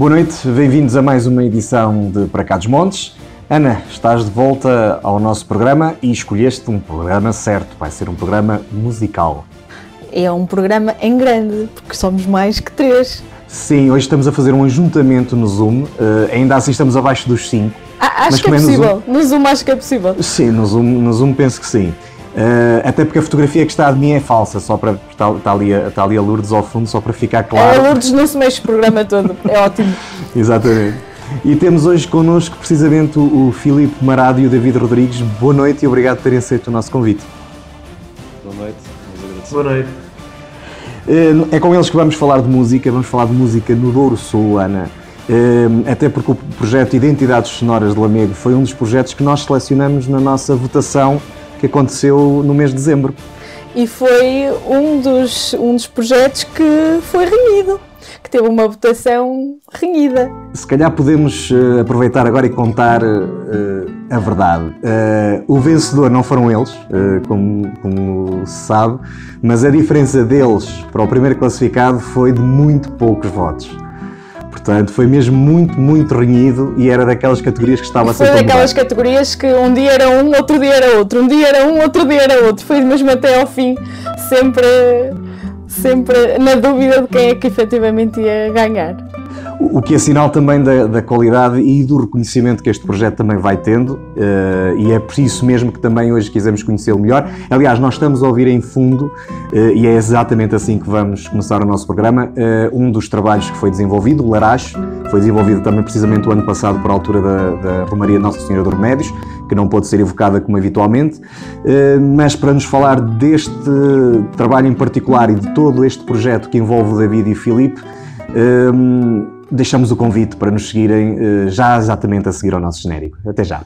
Boa noite, bem-vindos a mais uma edição de Para Cá dos Montes. Ana, estás de volta ao nosso programa e escolheste um programa certo, vai ser um programa musical. É um programa em grande, porque somos mais que três. Sim, hoje estamos a fazer um ajuntamento no Zoom, uh, ainda assim estamos abaixo dos 5. Ah, acho que é possível, no Zoom... no Zoom acho que é possível. Sim, no Zoom, no Zoom penso que sim. Uh, até porque a fotografia que está de mim é falsa, só para. Está, está, ali, a, está ali a Lourdes ao fundo, só para ficar claro. É, a Lourdes não se mexe o programa todo, é ótimo. Exatamente. E temos hoje connosco precisamente o, o Filipe Marado e o David Rodrigues. Boa noite e obrigado por terem aceito o nosso convite. Boa noite, Boa noite. É com eles que vamos falar de música, vamos falar de música no Douro Sul, Ana. Até porque o projeto Identidades Sonoras de Lamego foi um dos projetos que nós selecionamos na nossa votação que aconteceu no mês de dezembro. E foi um dos, um dos projetos que foi renhido que teve uma votação renhida. Se calhar podemos uh, aproveitar agora e contar uh, a verdade. Uh, o vencedor não foram eles, como, como se sabe, mas a diferença deles para o primeiro classificado foi de muito poucos votos. Portanto, foi mesmo muito, muito renhido e era daquelas categorias que estava sempre Foi daquelas categorias que um dia era um, outro dia era outro, um dia era um, outro dia era outro. Foi mesmo até ao fim, sempre sempre na dúvida de quem é que efetivamente ia ganhar. O que é sinal também da, da, qualidade e do reconhecimento que este projeto também vai tendo, uh, e é por isso mesmo que também hoje quisemos conhecê-lo melhor. Aliás, nós estamos a ouvir em fundo, uh, e é exatamente assim que vamos começar o nosso programa, uh, um dos trabalhos que foi desenvolvido, o Laracho, foi desenvolvido também precisamente o ano passado por altura da, da Romaria Nossa Senhora dos Remédios, que não pode ser evocada como habitualmente, mas para nos falar deste trabalho em particular e de todo este projeto que envolve o David e o Filipe, deixamos o convite para nos seguirem eh, já exatamente a seguir ao nosso genérico. Até já!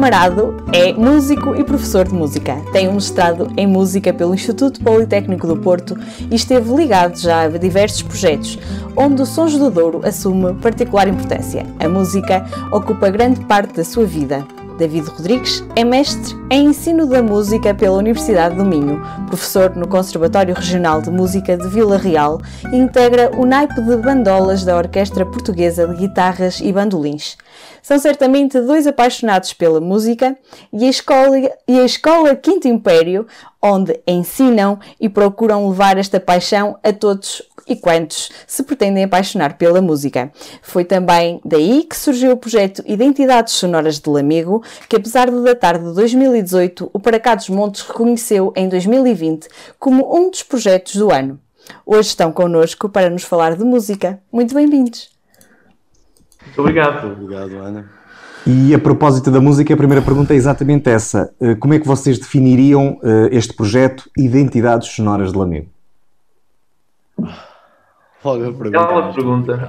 Marado é músico e professor de música. Tem um mestrado em música pelo Instituto Politécnico do Porto e esteve ligado já a diversos projetos, onde o Sons do Douro assume particular importância. A música ocupa grande parte da sua vida. David Rodrigues é mestre em ensino da música pela Universidade do Minho, professor no Conservatório Regional de Música de Vila Real e integra o naipe de bandolas da Orquestra Portuguesa de Guitarras e Bandolins. São certamente dois apaixonados pela música e a escola, e a escola Quinto Império, onde ensinam e procuram levar esta paixão a todos e quantos se pretendem apaixonar pela música. Foi também daí que surgiu o projeto Identidades Sonoras de Lamego, que apesar de datar de 2018, o Para Cá dos Montes reconheceu em 2020 como um dos projetos do ano. Hoje estão connosco para nos falar de música. Muito bem-vindos! Muito obrigado. Muito obrigado, Ana. E a propósito da música, a primeira pergunta é exatamente essa. Eh, como é que vocês definiriam eh, este projeto Identidades Sonoras de Lamego? Logo a pergunta. Bela pergunta.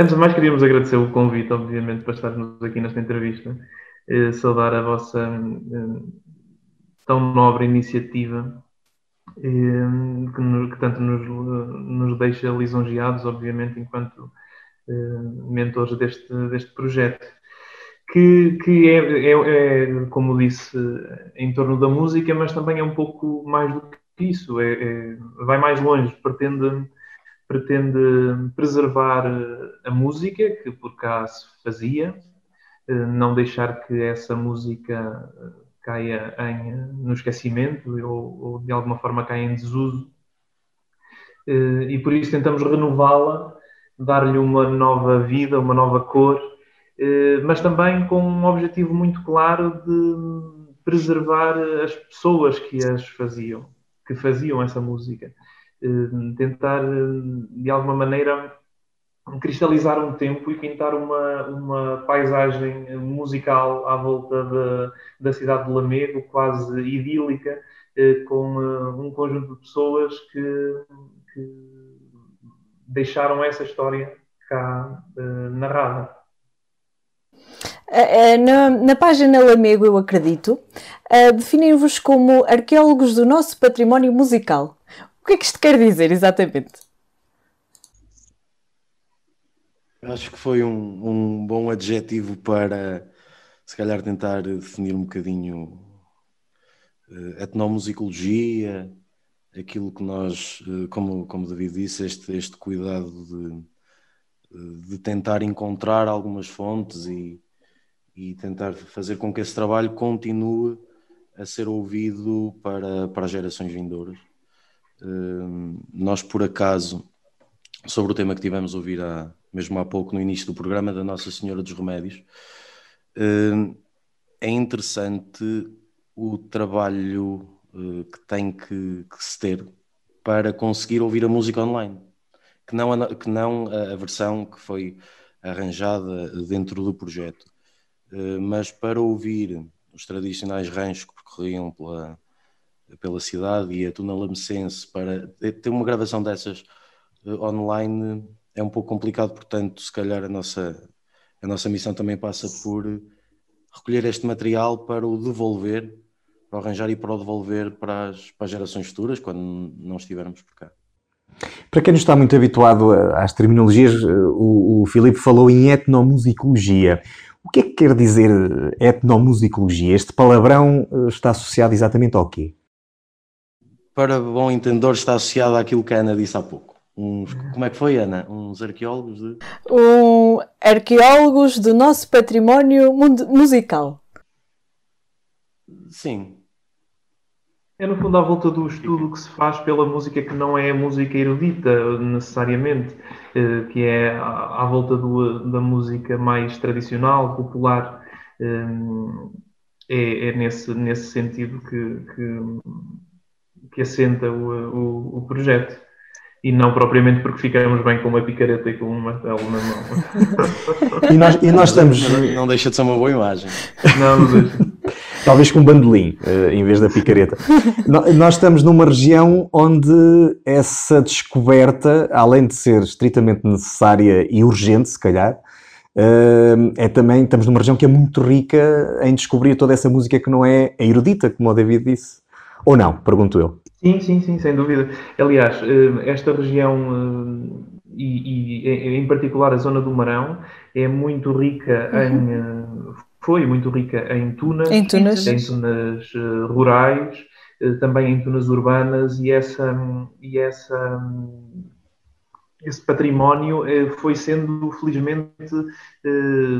Antes de mais, queríamos agradecer o convite, obviamente, para estarmos aqui nesta entrevista. Eh, saudar a vossa tão nobre iniciativa que, tanto nos, nos deixa lisonjeados, obviamente, enquanto mentores deste, deste projeto. Que, que é, é, é, como disse, em torno da música, mas também é um pouco mais do que isso, é, é, vai mais longe, pretende, pretende preservar a música que por cá se fazia, eh, não deixar que essa música caia em, no esquecimento ou, ou de alguma forma caia em desuso. Eh, e por isso tentamos renová-la dar-lhe uma nova vida, uma nova cor, eh, mas também com um objetivo muito claro de preservar as pessoas que as faziam, que faziam essa música. Eh, tentar, de alguma maneira, cristalizar um tempo e pintar uma, uma paisagem musical à volta de, da cidade de Lamego, quase idílica, eh, com um conjunto de pessoas que, que deixaram essa história cá uh, narrada. Uh, na, na, página Lamego, eu acredito, uh, definem-vos como arqueólogos do nosso património musical. O que é que isto quer dizer exatamente? Acho que foi um, um bom adjetivo para, se calhar, tentar definir um bocadinho uh, etnomusicologia, aquilo que nós, eh, como, como David disse, este, este cuidado de, de tentar encontrar algumas fontes e, e tentar fazer com que esse trabalho continue a ser ouvido para, para as gerações vindouras. Eh, nós, por acaso, sobre o tema que tivemos a ouvir há, mesmo há pouco, no início do programa, da Nossa Senhora dos Remédios, eh, é interessante o trabalho uh, que tem que, que, se ter para conseguir ouvir a música online, que não a, que não a, versão que foi arranjada dentro do projeto, uh, mas para ouvir os tradicionais ranchos que percorriam pela, pela cidade e a Tuna Lamecense, para ter uma gravação dessas uh, online é um pouco complicado, portanto, se calhar a nossa, a nossa missão também passa por recolher este material para o devolver para arranjar e para o devolver para as, para as gerações futuras, quando não estivermos por cá. Para quem não está muito habituado às terminologias, o, o Filipe falou em etnomusicologia. O que é que quer dizer etnomusicologia? Este palavrão eh, está associado exatamente ao quê? Para bom entendedor, está associado àquilo que a Ana disse há pouco. Uns, como é que foi, Ana? Uns arqueólogos de... Um, arqueólogos do nosso património musical. Sim, é no fundo à volta do estudo que se faz pela música que não é a música erudita necessariamente, eh, que é à volta do, da música mais tradicional, popular. Eh, é, é nesse, nesse sentido que, que, que assenta o, o, o, projeto. E não propriamente porque ficamos bem com uma picareta e com um martelo na mão. e, nós, e nós estamos. Não, não deixa de ser uma boa imagem. Não, não deixa. Talvez com um bandolim, uh, em vez da picareta. Nós estamos numa região onde essa descoberta, além de ser estritamente necessária e urgente, se calhar, uh, é também, estamos numa região que é muito rica em descobrir toda essa música que não é erudita, como o David disse. Ou não, pergunto eu. Sim, sim, sim, sem dúvida. Aliás, eh, esta região e, e, em particular a zona do Marão é muito rica uhum. em foi muito rica em tunas, em tunas, em tunas uh, rurais, uh, também em tunas urbanas e essa, e essa esse património foi sendo felizmente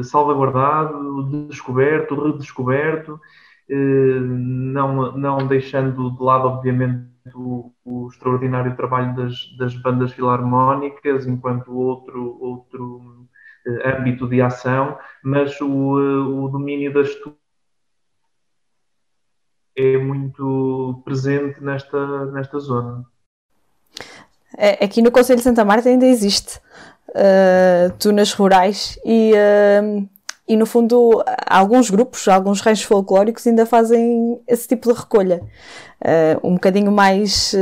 salvaguardado, descoberto, redescoberto, não, não deixando de lado, obviamente, o, o extraordinário trabalho das, das, bandas filarmónicas enquanto outro, outro âmbito de ação, mas o, o domínio das é muito presente nesta, nesta zona. É, aqui no Conselho de Santa Marta ainda existe uh, tunas rurais e, uh, e, no fundo, alguns grupos, alguns ranchos folclóricos ainda fazem esse tipo de recolha. Uh, um bocadinho mais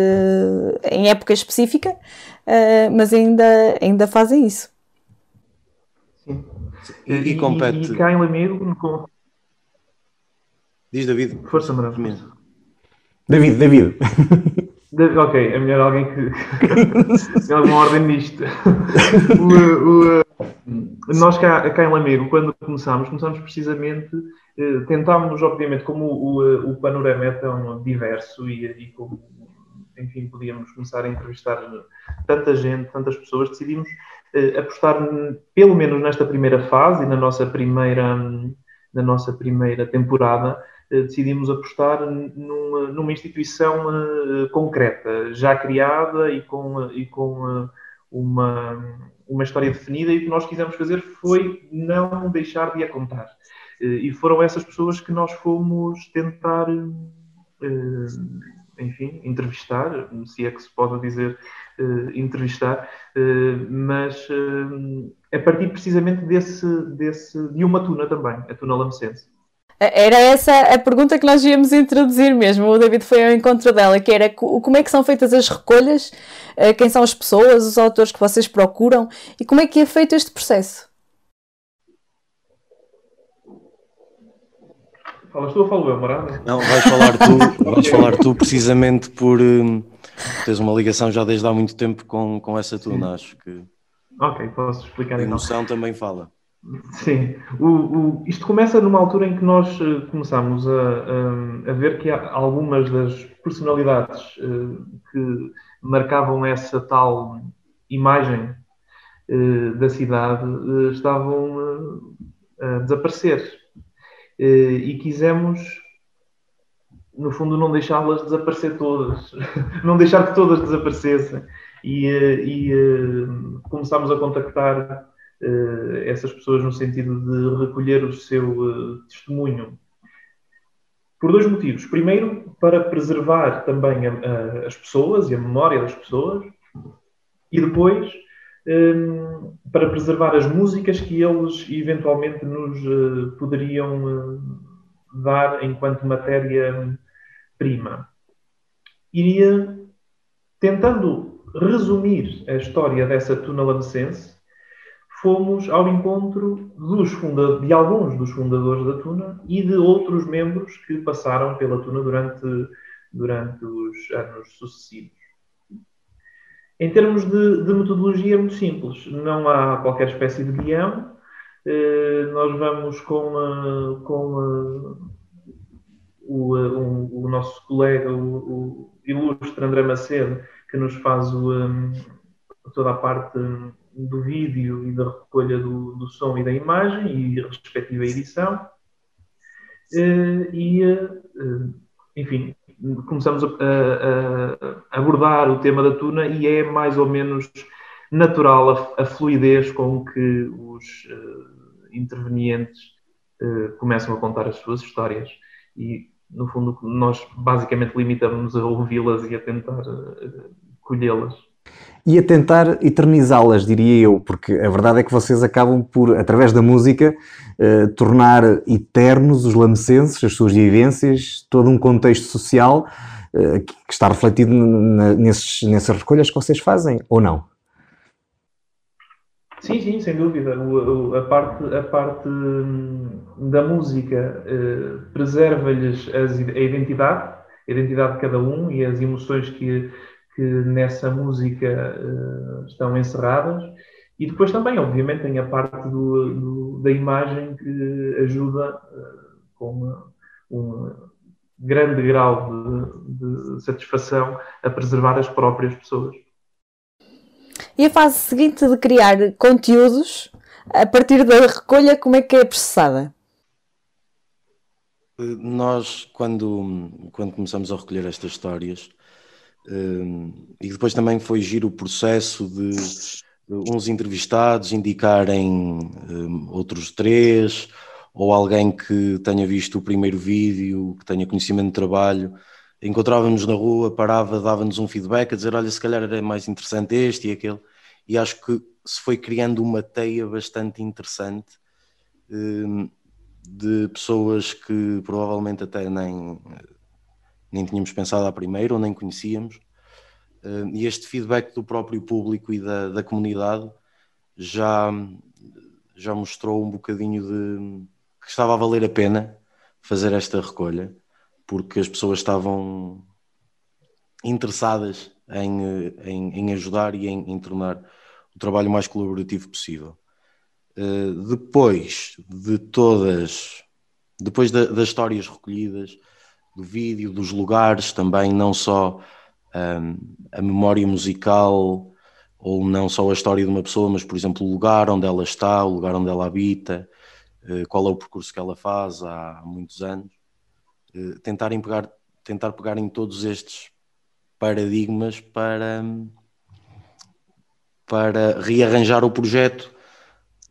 em época específica, mas ainda, ainda fazem isso. E, e, compete. E, e cá em Lamego, Diz David. Força, Marão. David, David. Ok, é melhor alguém que tem alguma ordem nisto. o, o, nós cá, cá em Lamego, quando começámos, começámos precisamente, eh, tentámos, obviamente, como o, o, panorama é tão diverso e, e como, enfim, podíamos começar a entrevistar tanta gente, tantas pessoas, decidimos apostar, pelo menos nesta primeira fase e na nossa primeira, na nossa primeira temporada, eh, decidimos apostar numa, numa instituição uh, concreta, já criada e com, e com uma, uma história definida, e o que nós quisemos fazer foi não deixar de a contar. E foram essas pessoas que nós fomos tentar, enfim, entrevistar, se é que se pode dizer entrevistar, mas a partir precisamente desse, desse, de uma tuna também, a tuna lamecense. Era essa a pergunta que nós íamos introduzir mesmo. O David foi ao encontro dela, que era como é que são feitas as recolhas, eh, quem são as pessoas, os autores que vocês procuram e como é que é feito este processo? Falas tu ou falo eu, Marada? Não, vais falar tu, vais falar tu precisamente por tens uma ligação já desde há muito tempo com, com essa tuna, acho que. Ok, posso explicar a então. A emoção também fala. Sim, o, o, isto começa numa altura em que nós uh, começamos a, a, a, ver que algumas das personalidades uh, que marcavam essa tal imagem uh, da cidade estavam a desaparecer. e quisemos, no fundo, não deixá-las desaparecer todas, não deixar que todas desaparecessem. E, e começámos a contactar uh, essas pessoas no sentido de recolher o seu testemunho. Por dois motivos. Primeiro, para preservar também a, a, as pessoas e a memória das pessoas, e depois, um, para preservar as músicas que eles eventualmente nos poderiam dar enquanto matéria-prima. Iria tentando resumir a história dessa tuna lamecense fomos ao encontro funda de alguns dos fundadores da Tuna e de outros membros que passaram pela Tuna durante, durante os anos sucessivos. Em termos de, de metodologia, é muito simples. Não há qualquer espécie de guião. Eh, nós vamos com, a, com o, um, o, nosso colega, o, o, ilustre André Macedo, que nos faz o, toda a parte do vídeo e da recolha do, do som e da imagem e a respectiva edição. Eh, e, eh, enfim, começamos a, a, a, abordar o tema da tuna e é mais ou menos natural a, a fluidez com que os uh, intervenientes uh, começam a contar as suas histórias. E, no fundo, nós basicamente limitamos-nos a ouvi-las e a tentar uh, colhê-las e a tentar eternizá-las, diria eu, porque a verdade é que vocês acabam por, através da música, eh, tornar eternos os lamecenses, as suas vivências, todo um contexto social eh, que está refletido na, nesses, nessas recolhas que vocês fazem, ou não? Sim, sim, sem dúvida. O, a, parte, a parte hum, da música eh, preserva-lhes a identidade, a identidade de cada um e as emoções que que nessa música uh, estão encerradas. E depois também, obviamente, tem a parte do, do, da imagem que ajuda uh, com um grande grau de, de, satisfação a preservar as próprias pessoas. E a fase seguinte de criar conteúdos a partir da recolha, como é que é processada? Nós, quando, quando começamos a recolher estas histórias, um, e depois também foi giro o processo de uns entrevistados indicarem um, outros três, ou alguém que tenha visto o primeiro vídeo, que tenha conhecimento de trabalho, encontrávamos na rua, parava, dava-nos um feedback a dizer: Olha, se calhar era mais interessante este e aquele. E acho que se foi criando uma teia bastante interessante um, de pessoas que provavelmente até nem, nem tínhamos pensado à primeira ou nem conhecíamos. Uh, e este feedback do próprio público e da, da comunidade já, já mostrou um bocadinho de que estava a valer a pena fazer esta recolha, porque as pessoas estavam interessadas em, em, em ajudar e em, em tornar o trabalho mais colaborativo possível. Uh, depois de todas depois da, das histórias recolhidas, do vídeo, dos lugares também, não só um, a memória musical ou não só a história de uma pessoa, mas por exemplo o lugar onde ela está, o lugar onde ela habita, uh, qual é o percurso que ela faz há muitos anos, uh, tentarem pegar, tentar pegar em todos estes paradigmas para, para rearranjar o projeto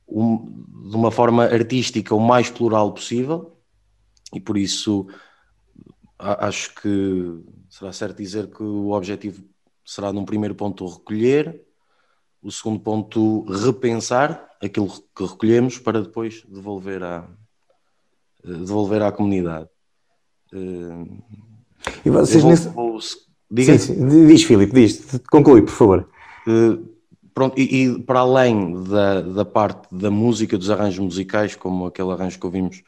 um, de uma forma artística o mais plural possível e por isso acho que será certo dizer que o objetivo será num primeiro ponto recolher, o segundo ponto repensar aquilo que recolhemos para depois devolver à, devolver à comunidade. E vocês vou, nesse... vou... Diga. Sim, sim. Diz, Filipe, diz. Conclui, por favor. Uh, pronto, e, e, para além da, da parte da música, dos arranjos musicais, como aquele arranjo que ouvimos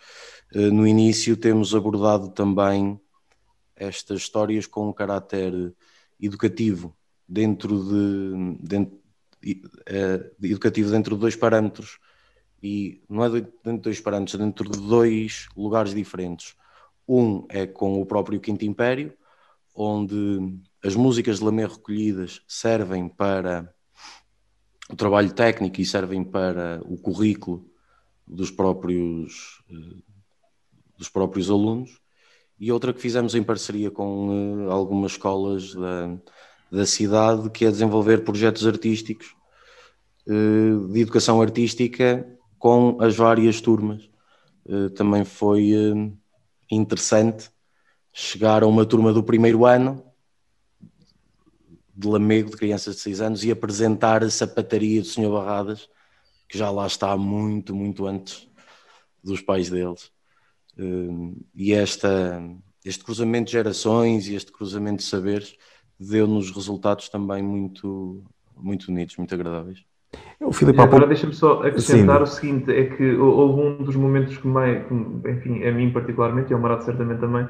eh, no início temos abordado também estas histórias com um caráter educativo dentro de, dentro, uh, educativo dentro de dois parâmetros e não é dentro de dois parâmetros, é dentro de dois lugares diferentes. Um é com o próprio Quinto Império, onde as músicas de Lamé recolhidas servem para o trabalho técnico e servem para o currículo dos próprios uh, dos próprios alunos, e outra que fizemos em parceria com uh, algumas escolas da, da cidade, que é desenvolver projetos artísticos uh, de educação artística com as várias turmas. Também foi interessante chegar a uma turma do primeiro ano de Lamego, de crianças de 6 anos, e apresentar a sapataria do Sr. Barradas, que já lá está muito, muito antes dos pais deles. Hum, e esta, este cruzamento de gerações e este cruzamento de saberes deu-nos resultados também muito, muito bonitos, muito agradáveis. O Filipe, agora deixa-me só acrescentar Sim. o seguinte, é que houve um dos momentos que mais, enfim, a mim particularmente, e ao Marato certamente também,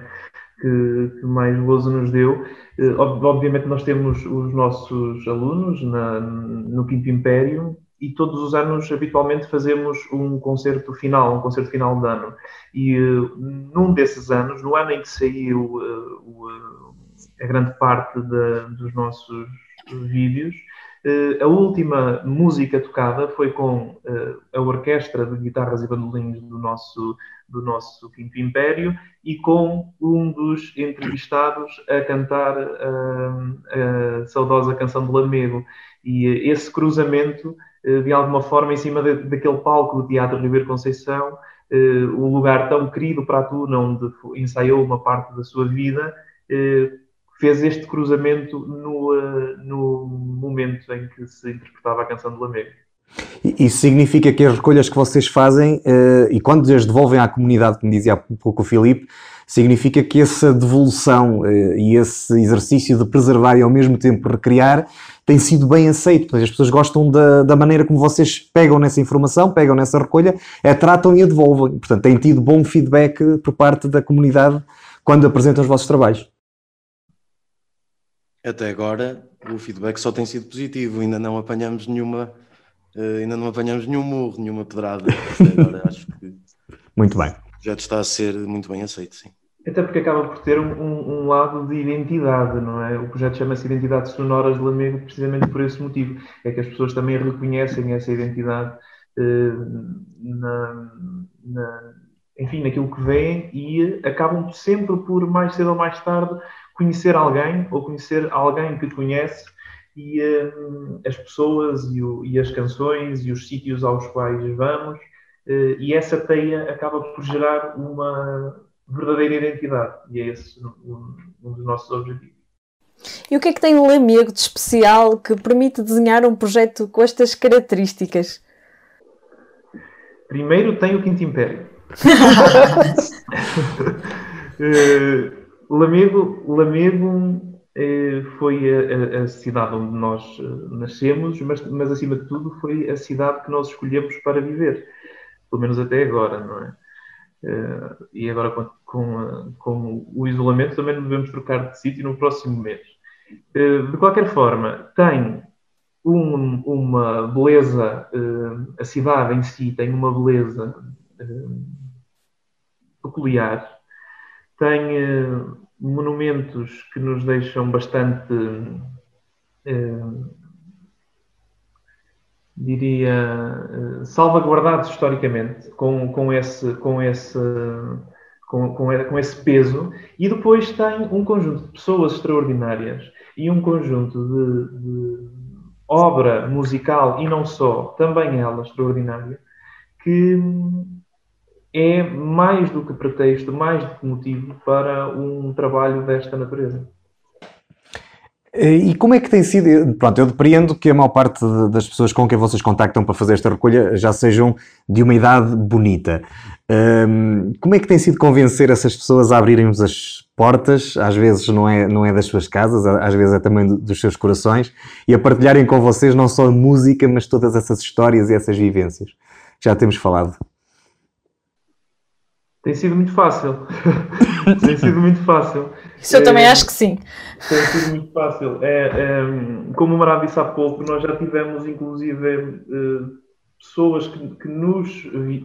que, que, mais gozo nos deu. Eh, obviamente nós temos os nossos alunos na, no Quinto Império, e todos os anos habitualmente fazemos um concerto final, um concerto final de ano. E uh, num desses anos, no ano em que saiu uh, a grande parte de, dos nossos vídeos, a última música tocada foi com a orquestra de guitarras e bandolins do nosso, do nosso Quinto Império e com um dos entrevistados a cantar a saudosa canção de Lamego. E esse cruzamento eh, de alguma forma, em cima de, daquele palco do Teatro Ribeiro Conceição, eh, o lugar tão querido para a Tuna, onde ensaiou uma parte da sua vida, eh, fez este cruzamento no, no momento em que se interpretava a canção de Lamego. Isso significa que as recolhas que vocês fazem, e quando as devolvem à comunidade, como dizia há pouco o Filipe, significa que essa devolução e esse exercício de preservar e ao mesmo tempo recriar tem sido bem aceito. As pessoas gostam da, da maneira como vocês pegam nessa informação, pegam nessa recolha, a tratam e a devolvem. Portanto, têm tido bom feedback por parte da comunidade quando apresentam os vossos trabalhos. Até agora o feedback só tem sido positivo, ainda não apanhamos nenhuma, uh, ainda não apanhamos nenhum murro, nenhuma pedrada. Até agora acho que muito bem. o projeto está a ser muito bem aceito, sim. Até porque acaba por ter um, um, um lado de identidade, não é? O projeto chama-se Identidade Sonoras de Lamego precisamente por esse motivo. É que as pessoas também reconhecem essa identidade eh, na, na, enfim, naquilo que vêem e acabam sempre por, mais cedo ou mais tarde, conhecer alguém ou conhecer alguém que conhece e uh, as pessoas e, o, e, as canções e os sítios aos quais vamos uh, e essa teia acaba por gerar uma verdadeira identidade e é esse um, um dos nossos objetivos. E o que é que tem o Lamego de especial que permite desenhar um projeto com estas características? Primeiro tem o Quinto Império. uh, Lamego, Lamego eh, foi a, a, cidade onde nós eh, nascemos, mas, mas acima de tudo foi a cidade que nós escolhemos para viver, pelo menos até agora, não é? Uh, e agora com, com, com, o isolamento também não devemos trocar de sítio no próximo mês. Uh, de qualquer forma, tem um, uma beleza, uh, a cidade em si tem uma beleza peculiar, tem monumentos que nos deixam bastante, eh, diria, eh, salvaguardados historicamente, com, com, esse, com, esse, com, com, com esse peso, e depois tem um conjunto de pessoas extraordinárias e um conjunto de, de obra musical, e não só, também ela extraordinária, que é mais do que pretexto, mais do que motivo para um trabalho desta natureza. E como é que tem sido? Pronto, eu depreendo que a maior parte das pessoas com quem vocês contactam para fazer esta recolha já sejam de uma idade bonita. como é que tem sido convencer essas pessoas a abrirem-vos as portas? Às vezes não é, não é das suas casas, às vezes é também dos seus corações, e a partilharem com vocês não só a música, mas todas essas histórias e essas vivências. Já temos falado. Tem sido muito fácil. tem sido muito fácil. Isso eu é, também acho que sim. Tem sido muito fácil. É, é, como o Marado disse há pouco, nós já tivemos, inclusive, é, pessoas que, que, nos,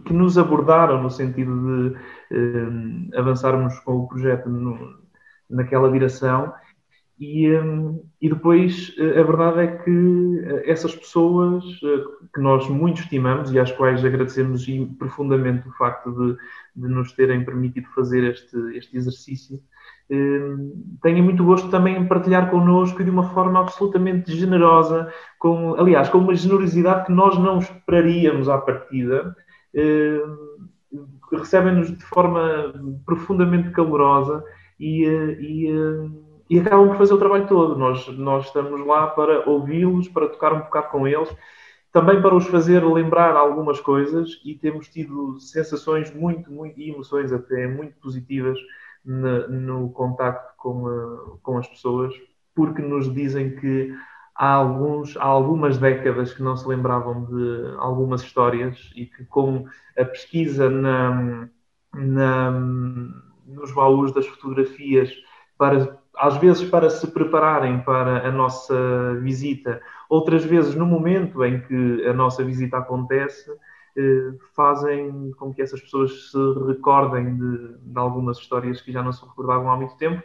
que nos abordaram no sentido de é, avançarmos com o projeto no, naquela direção. E, e depois a verdade é que essas pessoas que nós muito estimamos e às quais agradecemos profundamente o facto de de nos terem permitido fazer este, este exercício. Hum, tenho muito gosto também em partilhar connosco de uma forma absolutamente generosa, com, aliás, com uma generosidade que nós não esperaríamos à partida. Hum, recebem-nos de forma profundamente calorosa e, e, e acabam por fazer o trabalho todo. Nós, nós estamos lá para ouvi-los, para tocar um bocado com eles também para os fazer lembrar algumas coisas e temos tido sensações muito, muito e emoções até muito positivas no, no contacto com, uh, com as pessoas, porque nos dizem que há, alguns, há algumas décadas que não se lembravam de algumas histórias e que com a pesquisa na, na, nos baús das fotografias para às vezes para se prepararem para a nossa visita, outras vezes no momento em que a nossa visita acontece, eh, fazem com que essas pessoas se recordem de, de algumas histórias que já não se recordavam há muito tempo.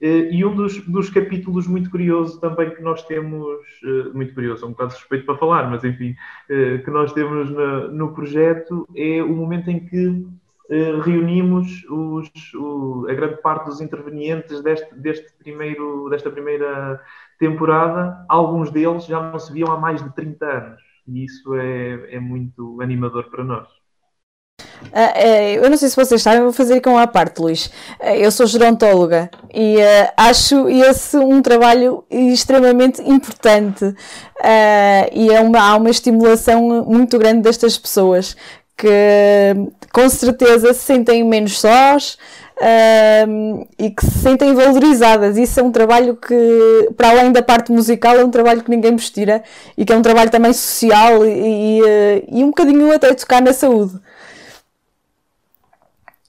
Eh, e um dos, dos capítulos muito curioso também que nós temos, eh, muito curioso, é um bocado suspeito para falar, mas enfim, que nós temos no, no projeto é o momento em que reunimos os, o, a grande parte dos intervenientes deste, deste primeiro, desta primeira temporada. Alguns deles já não se viam há mais de 30 anos. E isso é, é muito animador para nós. Uh, eu não sei se vocês sabem, vou fazer com a parte, Luís. Uh, eu sou gerontóloga e uh, acho esse um trabalho extremamente importante e é uma, há uma estimulação muito grande destas pessoas que com certeza se sentem menos sós um, e que se sentem valorizadas. Isso é um trabalho que, para além da parte musical, é um trabalho que ninguém vos tira e que é um trabalho também social e, e, e um bocadinho até tocar na saúde.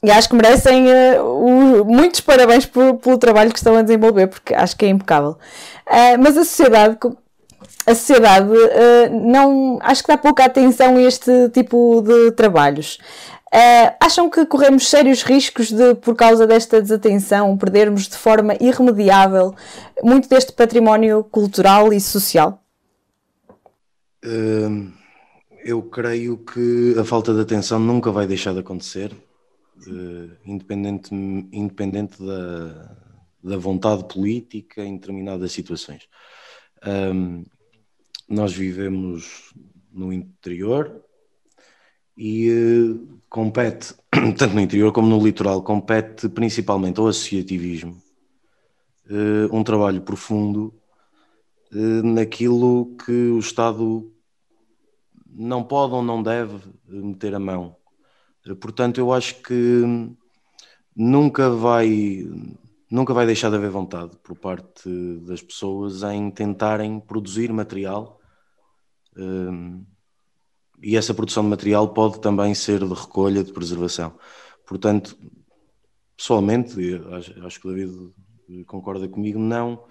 E acho que merecem uh, muitos parabéns por, pelo trabalho que estão a desenvolver, porque acho que é impecável. Uh, mas a sociedade a sociedade uh, não acho que dá pouca atenção a este tipo de trabalhos. Uh, acham que corremos sérios riscos de, por causa desta desatenção, perdermos de forma irremediável muito deste património cultural e social? Uh, eu creio que a falta de atenção nunca vai deixar de acontecer, uh, independente, independente da, da vontade política em determinadas situações. Nós vivemos no interior, e uh, compete, tanto no interior como no litoral, compete principalmente ao associativismo, uh, um trabalho profundo uh, naquilo que o Estado não pode ou não deve meter a mão. portanto, eu acho que nunca vai nunca vai deixar de haver vontade por parte das pessoas em tentarem produzir material e essa produção de material pode também ser de recolha, de preservação. Portanto, pessoalmente, acho, acho que o David concorda comigo, não,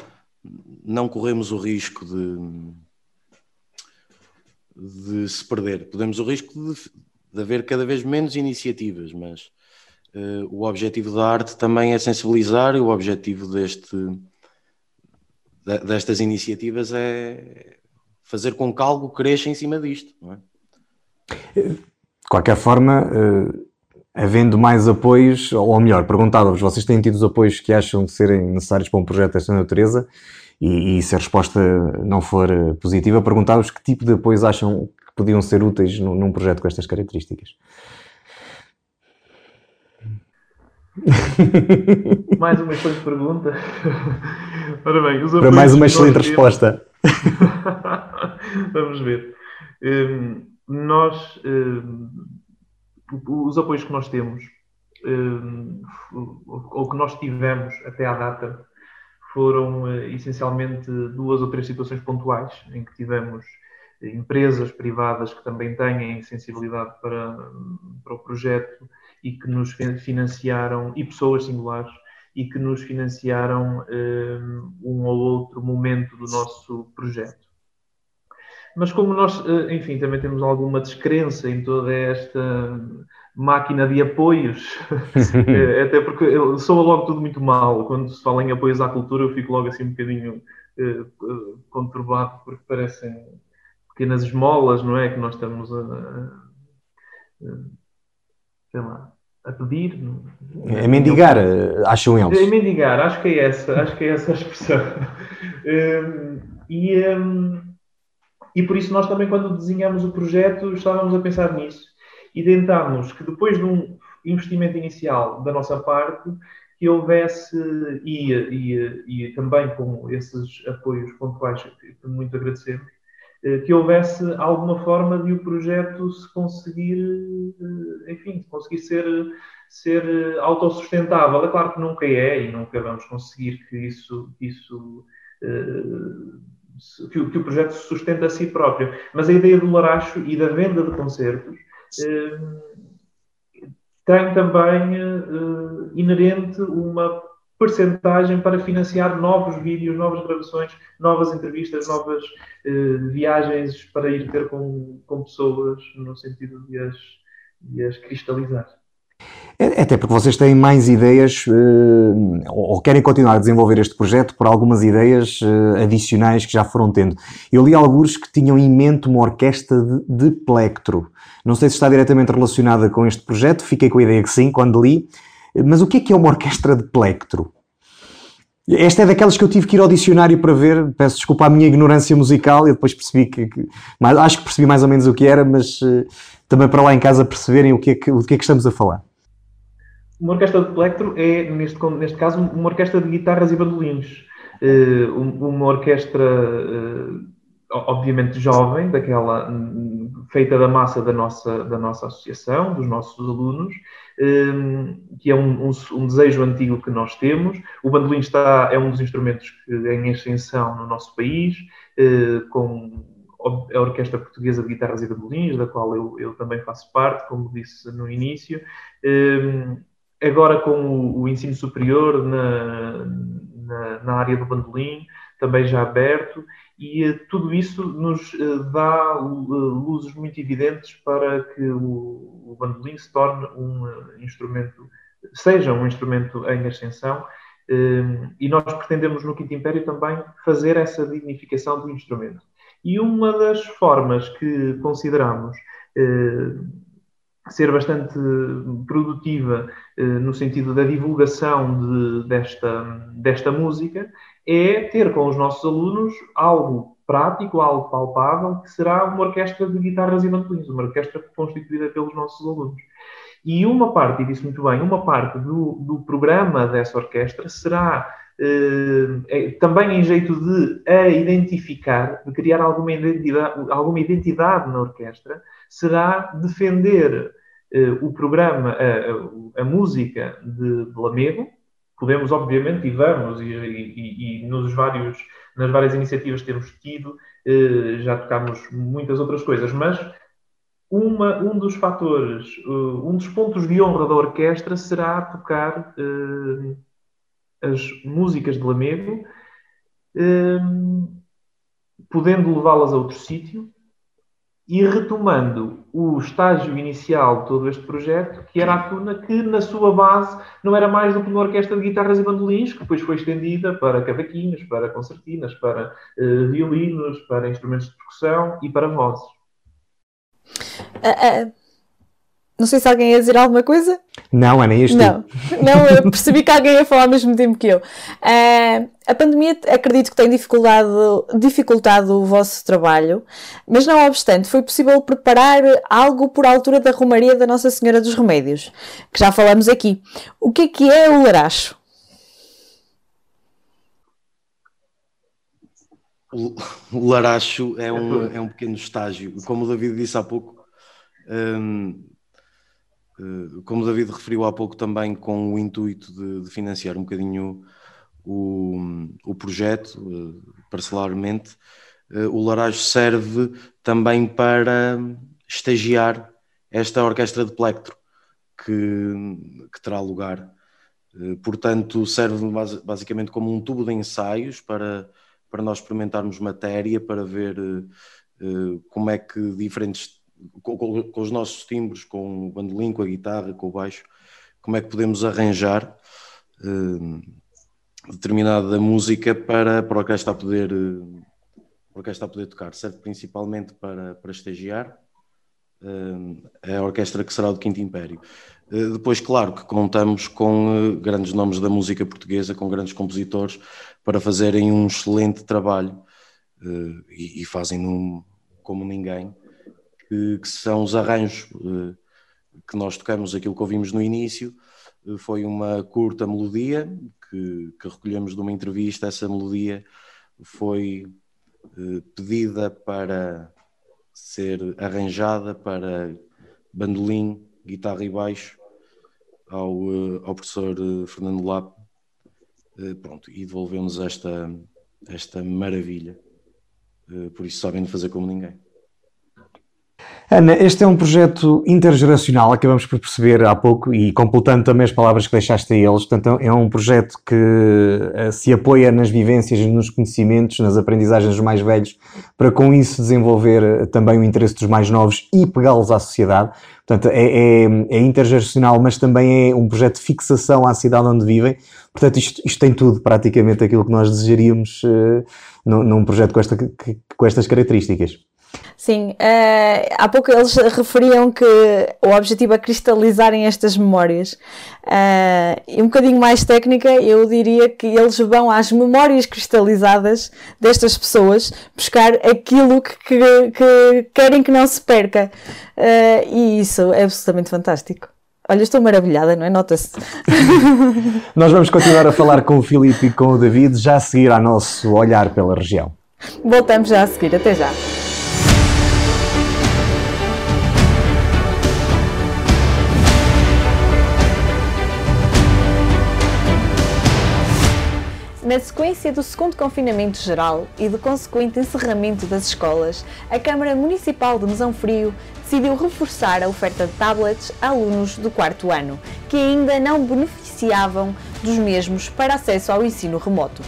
não corremos o risco de, de se perder. Podemos o risco de, de haver cada vez menos iniciativas, mas o objetivo da arte também é sensibilizar e o objetivo deste, destas iniciativas é fazer com que algo cresça em cima disto, é? De qualquer forma, uh, havendo mais apoios, ou melhor, perguntava-vos, vocês têm tido os apoios que acham de serem necessários para um projeto desta natureza? E, e se a resposta não for eh, positiva, perguntava-vos que tipo de apoios acham que podiam ser úteis num, num projeto com estas características. mais uma excelente pergunta. Ora bem, Para mais uma excelente resposta. Vamos ver. Um, nós, uh, os apoios que nós temos, uh, ou que nós tivemos até à data, foram uh, essencialmente duas ou três situações pontuais em que tivemos empresas privadas que também têm sensibilidade para, para o projeto e que nos financiaram, e pessoas singulares, e que nos financiaram um ou outro momento do nosso projeto. Mas como nós, eh, enfim, também temos alguma descrença em toda esta máquina de apoios, eh, até porque soa logo tudo muito mal. Quando se fala em apoios à cultura, eu fico logo assim um bocadinho uh, conturbado, porque parecem pequenas esmolas, não é? Que nós estamos a, a, a sei lá, a pedir. É mendigar, acham eles. É mendigar, acho que é essa, acho que é essa a expressão. um, e um, e por isso nós também, quando desenhamos o projeto, estávamos a pensar nisso e tentámos que depois de um investimento inicial da nossa parte, que houvesse, e, e, e também com esses apoios pontuais que muito agradecemos, eh, que houvesse alguma forma de o projeto se conseguir, eh, enfim, conseguir ser, ser autossustentável. É claro que nunca é e nunca vamos conseguir que isso, isso uh, que o, projeto se sustenta a si próprio. Mas a ideia do Laracho e da venda de concertos eh, tem também eh, inerente uma percentagem para financiar novos vídeos, novas gravações, novas entrevistas, novas eh, viagens para ir ter com, com pessoas no sentido de as, de as cristalizar. É, até porque vocês têm mais ideias eh, ou querem continuar a desenvolver este projeto por algumas ideias eh, adicionais que já foram tendo. Eu li alguns que tinham em mente uma orquestra de, de plectro. Não sei se está diretamente relacionada com este projeto, fiquei com a ideia que sim quando li. Mas o que é que é uma orquestra de plectro? Esta é daquelas que eu tive que ir ao dicionário para ver. Peço desculpa à minha ignorância musical. Eu depois percebi que, que mas acho que percebi mais ou menos o que era, mas uh, também para lá em casa perceberem o que é que, o que, é que estamos a falar. Uma orquestra de plectro é, neste, neste caso, uma orquestra de guitarras e bandolinos. Uh, uma orquestra, uh, obviamente, jovem, daquela feita da massa da nossa, da nossa associação, dos nossos alunos, que é um, um, um, desejo antigo que nós temos. O bandolim está, é um dos instrumentos que em ascensão no nosso país, com a Orquestra Portuguesa de Guitarras e Bandolins, da qual eu, eu também faço parte, como disse no início agora com o, o ensino superior na, na, na, área do bandolim, também já aberto, e tudo isso nos dá luzes muito evidentes para que o bandolim se torne um instrumento, seja um instrumento em ascensão, e nós pretendemos no Quinto Império também fazer essa dignificação do instrumento. E uma das formas que consideramos ser bastante produtiva eh, no sentido da divulgação de, desta, desta música é ter com os nossos alunos algo prático, algo palpável, que será uma orquestra de guitarras e bandolins, uma orquestra constituída pelos nossos alunos. E uma parte, e disse muito bem, uma parte do, do programa dessa orquestra será eh, é, também em jeito de a identificar, de criar alguma identidade, alguma identidade na orquestra, será defender eh, o programa, a, a, música de, de. Podemos, obviamente, e vamos, e, e, e, nos vários, nas várias iniciativas que temos tido, eh, já tocámos muitas outras coisas, mas uma, um dos fatores, um dos pontos de honra da orquestra será tocar as músicas de Lamego, um, podendo levá-las a outro sítio e retomando o estágio inicial de todo este projeto, que era a Tuna, que na sua base não era mais do que uma orquestra de guitarras e bandolins, que depois foi estendida para cavaquinhos, para concertinas, para uh, violinos, para instrumentos de percussão e para vozes. Uh, uh não sei se alguém ia dizer alguma coisa. Não, Ana, isto. Não, não, eu percebi que alguém ia falar ao mesmo tempo que eu. Uh, a pandemia acredito que tem dificultado, dificultado o vosso trabalho, mas não obstante, foi possível preparar algo por altura da Romaria da Nossa Senhora dos Remédios, que já falamos aqui. O que é que é o laracho? O laracho é um, é um pequeno estágio. Como o David disse há pouco, um, eh, como o David referiu há pouco também, com o intuito de, de financiar um bocadinho o, o projeto, eh, parcelarmente, eh, o Larage serve também para estagiar esta orquestra de plectro que, que terá lugar. Portanto, serve basicamente como um tubo de ensaios para, para nós experimentarmos matéria, para ver como é que diferentes com, com, os nossos timbres, com o bandolim, com a guitarra, com o baixo, como é que podemos arranjar uh, determinada música para, para a orquestra a poder, uh, a orquestra a poder tocar. Serve principalmente para, para estagiar uh, a orquestra que será do Quinto Império. Uh, depois, claro, que contamos com grandes nomes da música portuguesa, com grandes compositores, para fazerem um excelente trabalho e, e fazem como ninguém que, que são os arranjos eh, que nós tocamos, aquilo que ouvimos no início, eh, foi uma curta melodia que, que recolhemos de uma entrevista. Essa melodia foi eh, pedida para ser arranjada para bandolim, guitarra e baixo ao, ao professor Fernando Lap. Pronto, e devolvemos esta, esta maravilha. Por isso sabem fazer como ninguém. Ana, este é um projeto intergeracional, acabamos por perceber há pouco, e completando também as palavras que deixaste a eles, portanto, é um projeto que uh, se apoia nas vivências, nos conhecimentos, nas aprendizagens dos mais velhos, para com isso desenvolver uh, também o interesse dos mais novos e pegá-los à sociedade. Portanto, é, é, é, intergeracional, mas também é um projeto de fixação à cidade onde vivem. Portanto, isto, isto tem tudo, praticamente, aquilo que nós desejaríamos uh, num, num projeto com, esta, com estas características. Sim, uh, há pouco eles referiam que o objetivo é cristalizarem estas memórias. Uh, e um bocadinho mais técnica, eu diria que eles vão às memórias cristalizadas destas pessoas buscar aquilo que, que, que querem que não se perca. Uh, e isso é absolutamente fantástico. Olha, estou maravilhada, não é? Nota-se. Nós vamos continuar a falar com o Filipe e com o David, já a seguir ao nosso olhar pela região. Voltamos já a seguir, até já. Na sequência do segundo confinamento geral e do consequente encerramento das escolas, a Câmara Municipal de Mesão Frio decidiu reforçar a oferta de tablets a alunos do quarto ano, que ainda não beneficiavam dos mesmos para acesso ao ensino remoto.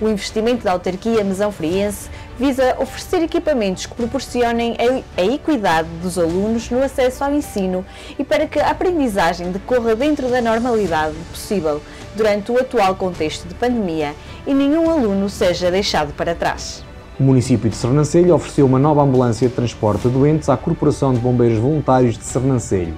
O investimento da autarquia mesão friense visa oferecer equipamentos que proporcionem a equidade dos alunos no acesso ao ensino e para que a aprendizagem decorra dentro da normalidade possível durante o atual contexto de pandemia e nenhum aluno seja deixado para trás. O município de Sernancelho ofereceu uma nova ambulância de transporte de doentes à Corporação de Bombeiros Voluntários de Sernancelho.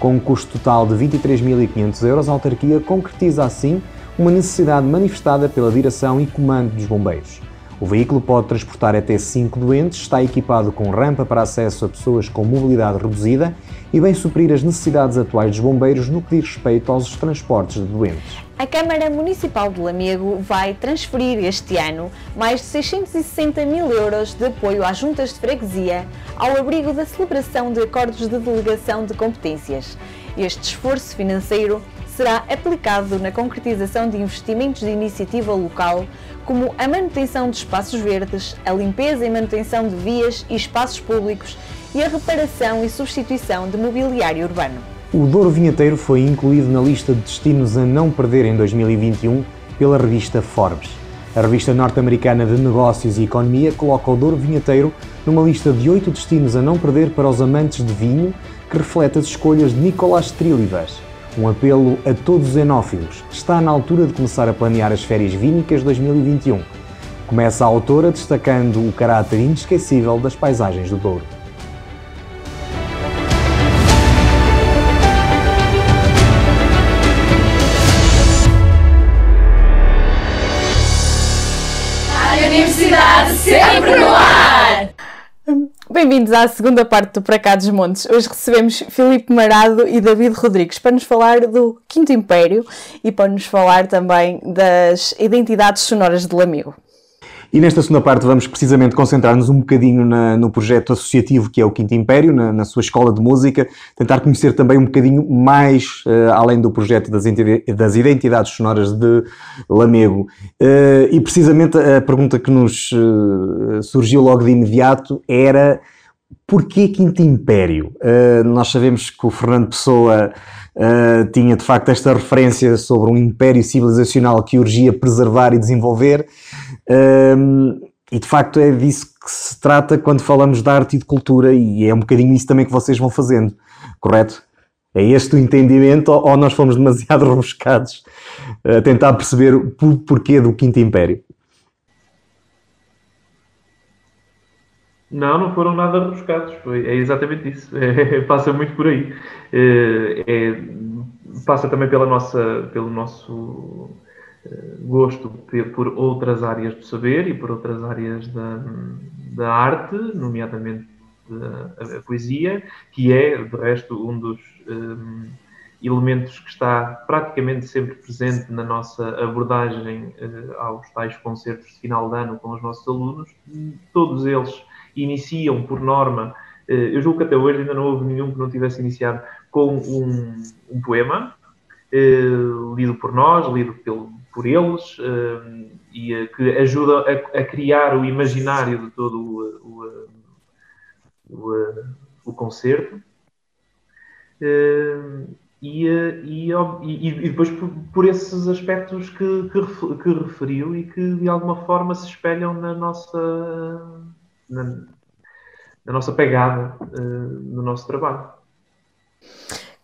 Com um custo total de 23.500 euros, a autarquia concretiza assim uma necessidade manifestada pela direção e comando dos bombeiros. O veículo pode transportar até 5 doentes, está equipado com rampa para acesso a pessoas com mobilidade reduzida e vem suprir as necessidades atuais dos bombeiros no que diz respeito aos transportes de doentes. A Câmara Municipal de Lamego vai transferir este ano mais de 660 mil euros de apoio às juntas de freguesia ao abrigo da celebração de acordos de delegação de competências. Este esforço financeiro será aplicado na concretização de investimentos de iniciativa local, como a manutenção de espaços verdes, a limpeza e manutenção de vias e espaços públicos e a reparação e substituição de mobiliário urbano. O Douro Vinheteiro foi incluído na lista de destinos a não perder em 2021 pela revista Forbes. A revista norte-americana de negócios e economia coloca o Douro Vinheteiro numa lista de oito destinos a não perder para os amantes de vinho, que reflete as escolhas de Nicolás Trilivas. Um apelo a todos os enófilos. Está na altura de começar a planear as férias vínicas 2021. Começa a autora destacando o caráter inesquecível das paisagens do Douro. Bem-vindos à segunda parte do Para Cá dos Montes. Hoje recebemos Filipe Marado e David Rodrigues para nos falar do Quinto Império e para nos falar também das identidades sonoras de Lamego. E nesta segunda parte vamos precisamente concentrar-nos um bocadinho na, no projeto associativo que é o Quinto Império, na, na, sua escola de música, tentar conhecer também um bocadinho mais uh, além do projeto das, das, identidades sonoras de Lamego. Uh, e precisamente a pergunta que nos uh, surgiu logo de imediato era porquê Quinto Império? nós sabemos que o Fernando Pessoa Uh, tinha de facto esta referência sobre um império civilizacional que urgia preservar e desenvolver, uh, e de facto é disso que se trata quando falamos de arte e de cultura, e é um bocadinho isso também que vocês vão fazendo, correto? É este o entendimento ou, nós fomos demasiado rebuscados a tentar perceber o porquê do Quinto Império? Não, não foram nada rebuscados. É exatamente isso. É, passa muito por aí. É, é, passa também pela nossa, pelo nosso gosto por outras áreas do saber e por outras áreas da, da arte, nomeadamente a, a, poesia, que é, de resto, um dos um, eh, elementos que está praticamente sempre presente na nossa abordagem uh, aos tais concertos de final de ano com os nossos alunos. Todos eles iniciam, por norma, eh, eu julgo que até hoje ainda não houve nenhum que não tivesse iniciado com um, um poema, eh, lido por nós, lido pelo, por eles, eh, e que ajuda a, a, criar o imaginário de todo o, o, o, o concerto. E, e, e, depois por, por, esses aspectos que, que, que referiu e que de alguma forma se espelham na nossa na, na nossa pegada no nosso trabalho.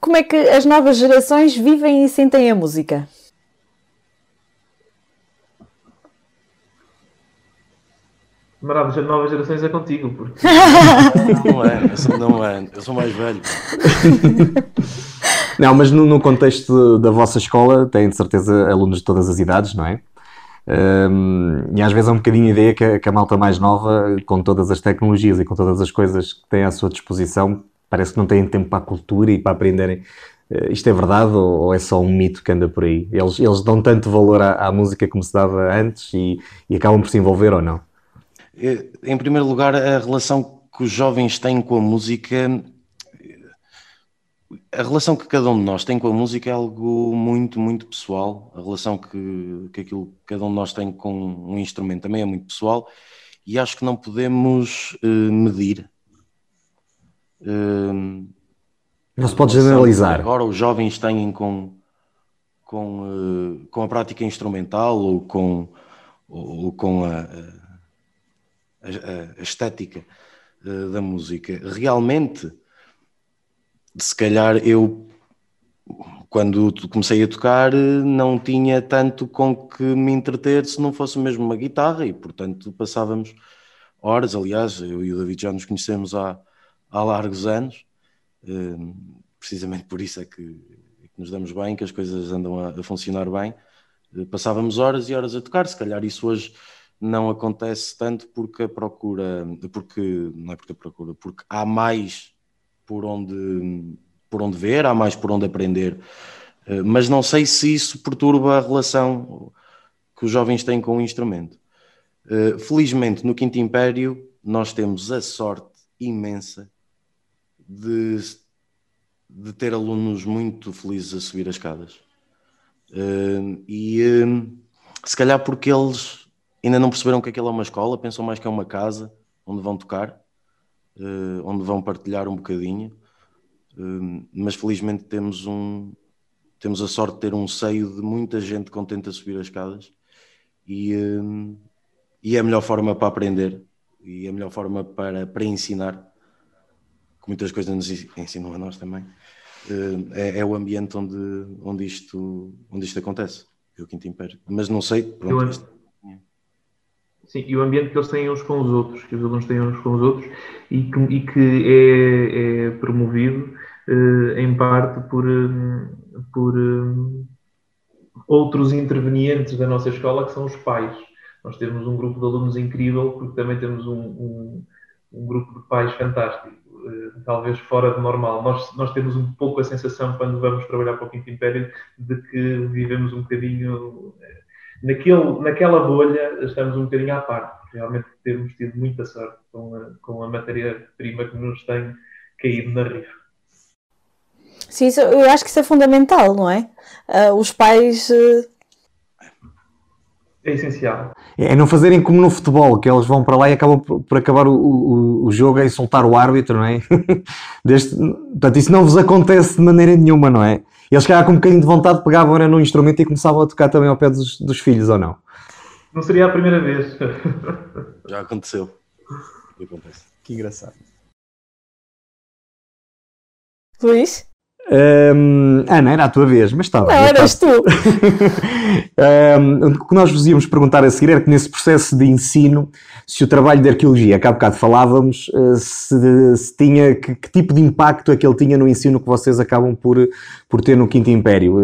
Como é que as novas gerações vivem e sentem a música? Maravilha, as novas gerações é contigo, porque... não é, eu sou, não é, eu sou mais velho. Não, mas no, no contexto da vossa escola, têm de certeza alunos de todas as idades, não é? Um, e às vezes é um bocadinho a ideia que a, que a, malta mais nova, com todas as tecnologias e com todas as coisas que têm à sua disposição, parece que não têm tempo para a cultura e para aprenderem. Uh, isto é verdade ou, ou, é só um mito que anda por aí? Eles, eles dão tanto valor à, à música como se dava antes e, e acabam por se envolver ou não? Eh, em primeiro lugar, a relação que os jovens têm com a música a relação que cada um de nós tem com a música é algo muito, muito pessoal. A relação que, que aquilo que cada um de nós tem com um instrumento também é muito pessoal e acho que não podemos uh, medir. Uh, não se pode generalizar. Agora os jovens têm com, com, com a prática instrumental ou com, ou, ou com a, a, a estética uh, da música. Realmente, se calhar eu, quando comecei a tocar, não tinha tanto com que me entreter se não fosse mesmo uma guitarra e, portanto, passávamos horas. Aliás, eu e o David já nos conhecemos há, há largos anos, uh, precisamente por isso é que, é que, nos damos bem, que as coisas andam a, a funcionar bem. Uh, passávamos horas e horas a tocar, se calhar isso hoje não acontece tanto porque a procura, porque não é porque a procura, porque há mais por onde, por onde ver, há mais por onde aprender. Eh, mas não sei se isso perturba a relação que os jovens têm com o instrumento. Eh, felizmente, no Quinto Império, nós temos a sorte imensa de, de ter alunos muito felizes a subir as escadas. Eh, e se calhar porque eles ainda não perceberam que aquilo é uma escola, pensam mais que é uma casa onde vão tocar, uh, onde vão partilhar um bocadinho. Uh, mas felizmente temos um temos a sorte de ter um seio de muita gente contente a subir as escadas e, uh, e é a melhor forma para aprender e é a melhor forma para, para ensinar, que muitas coisas nos ensinam a nós também. É, é, o ambiente onde, onde, isto, onde isto acontece, é o Quinto Império. Mas não sei, pronto. Sim, e o ambiente que eles têm uns com os outros, que os alunos têm uns com os outros e que, e que é, é, promovido eh, em parte por, eh, por eh, outros intervenientes da nossa escola, que são os pais. Nós temos um grupo de alunos incrível, porque também temos um, um, um grupo de pais fantástico, talvez fora do normal. Nós, nós temos um pouco a sensação, quando vamos trabalhar para o Quinto Império, de que vivemos um bocadinho naquele, naquela bolha estamos um bocadinho à parte, realmente temos tido muita sorte com a, com a matéria-prima que nos tem caído na rifa. Sim, isso, eu acho que isso é fundamental, não é? Uh, os pais. Uh... É essencial. É não fazerem como no futebol, que eles vão para lá e acabam por, por acabar o, o, o, jogo e soltar o árbitro, não é? Desde, portanto, isso não vos acontece de maneira nenhuma, não é? Eles, se calhar, com um bocadinho de vontade, pegavam era num instrumento e começavam a tocar também ao pé dos, dos filhos, ou não? Não seria a primeira vez. Já aconteceu. Que engraçado. Luís? Um, Ana, era a tua vez, mas estava. Não, eras tu. um, o que nós vos íamos perguntar a seguir era que nesse processo de ensino, se o trabalho de arqueologia, que há bocado falávamos, eh, se, se tinha, que, que, tipo de impacto é que ele tinha no ensino que vocês acabam por, por ter no Quinto Império.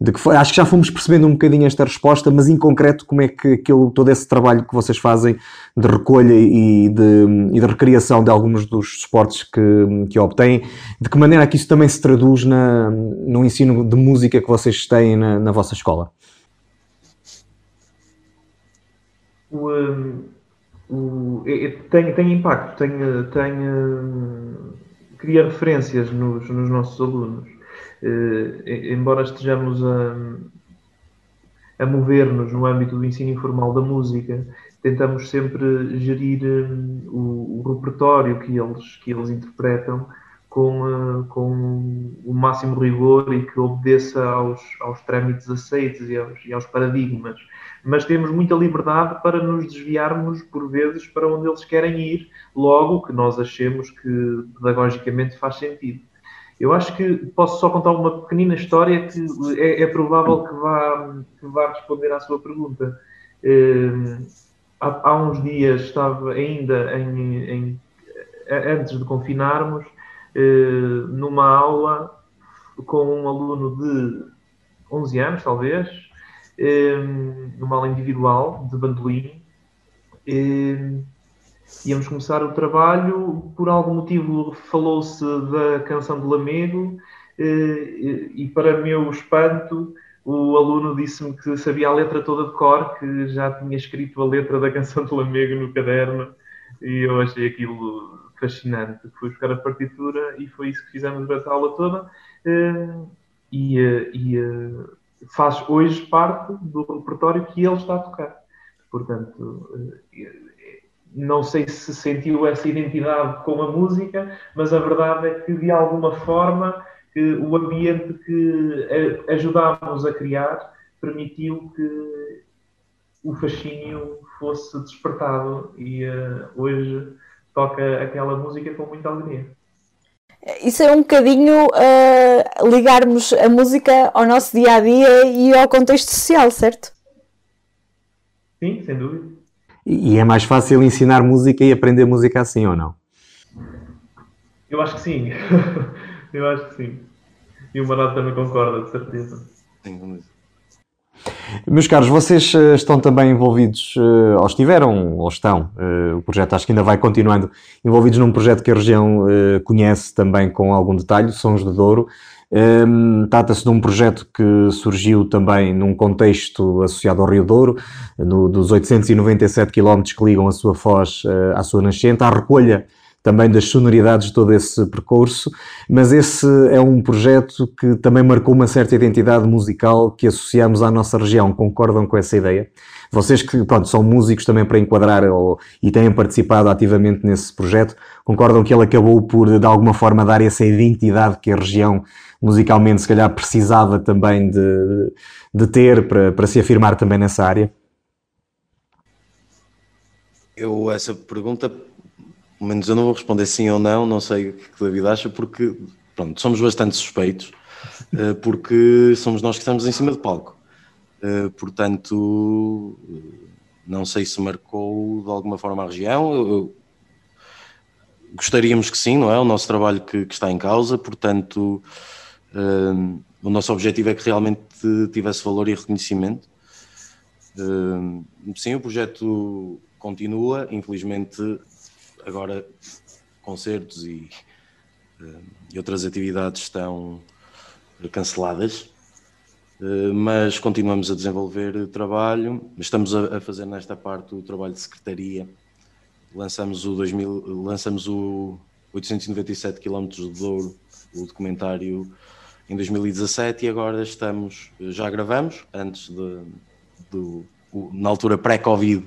De que, acho que já fomos percebendo um bocadinho esta resposta, mas em concreto, como é que todo esse trabalho que vocês fazem de recolha e de, e de recriação de alguns dos suportes que, que obtêm, de que maneira é que isso também se traduz na, no ensino de música que vocês têm na, na vossa escola? O, o, tem, tem impacto, tem, tem, cria referências nos, nos nossos alunos. Eh, embora estejamos a, a mover-nos no âmbito do ensino informal da música, tentamos sempre gerir um, o, o, repertório que eles, que eles interpretam com, uh, com o máximo rigor e que obedeça aos, aos trâmites aceitos e aos, e aos paradigmas. Mas temos muita liberdade para nos desviarmos, por vezes, para onde eles querem ir, logo que nós achemos que pedagogicamente faz sentido. Eu acho que posso só contar uma pequenina história que é, é provável que vá, que vá responder à sua pergunta. Uh, há, há, uns dias estava ainda em, em, antes de confinarmos uh, numa aula com um aluno de 11 anos, talvez, uh, numa aula individual de bandolim íamos começar o trabalho, por algum motivo falou-se da canção do Lamego eh, e, para meu espanto, o aluno disse-me que sabia a letra toda de cor, que já tinha escrito a letra da canção do Lamego no caderno e eu achei aquilo fascinante. Fui buscar a partitura e foi isso que fizemos durante a aula toda eh, e, eh, e faz hoje parte do repertório que ele está a tocar. Portanto, não sei se sentiu essa identidade com a música, mas a verdade é que de alguma forma o ambiente que ajudámos a criar permitiu que o fascínio fosse despertado e uh, hoje toca aquela música com muita alegria. Isso é um bocadinho uh, ligarmos a música ao nosso dia a dia e ao contexto social, certo? Sim, sem dúvida. E é mais fácil ensinar música e aprender música assim ou não? Eu acho que sim. Eu acho que sim. E o Marato também concorda, de certeza. Meus caros, vocês eh, estão também envolvidos, eh, ou estiveram, ou estão, eh, o projeto acho que ainda vai continuando, envolvidos num projeto que a região conhece também com algum detalhe, Sons de Douro. Ehm, trata-se de um projeto que surgiu também num contexto associado ao Rio Douro, no, dos 897 km que ligam a sua foz à sua nascente, à recolha também das sonoridades de todo esse percurso, mas esse é um projeto que também marcou uma certa identidade musical que associamos à nossa região. Concordam com essa ideia? Vocês que pronto, são músicos também para enquadrar ou, e têm participado ativamente nesse projeto, concordam que ele acabou por, de alguma forma, dar essa identidade que a região musicalmente, se calhar, precisava também de, de ter para, para se afirmar também nessa área? Eu, essa pergunta menos eu não vou responder sim ou não, não sei o que o David acha, porque pronto, somos bastante suspeitos, uh, porque somos nós que estamos em cima do palco. Uh, portanto, não sei se marcou de alguma forma a região. Eu, gostaríamos que sim, não é? O nosso trabalho que, que está em causa, portanto, uh, o nosso objetivo é que realmente tivesse valor e reconhecimento. sim, o projeto continua, infelizmente agora concertos e, uh, e outras atividades estão canceladas, uh, mas continuamos a desenvolver trabalho. Estamos a, fazer nesta parte o trabalho de secretaria. Lançamos o 2000, lançamos o 897 km de Douro, o documentário em 2017 e agora estamos, já gravamos, antes de, na altura pré-Covid,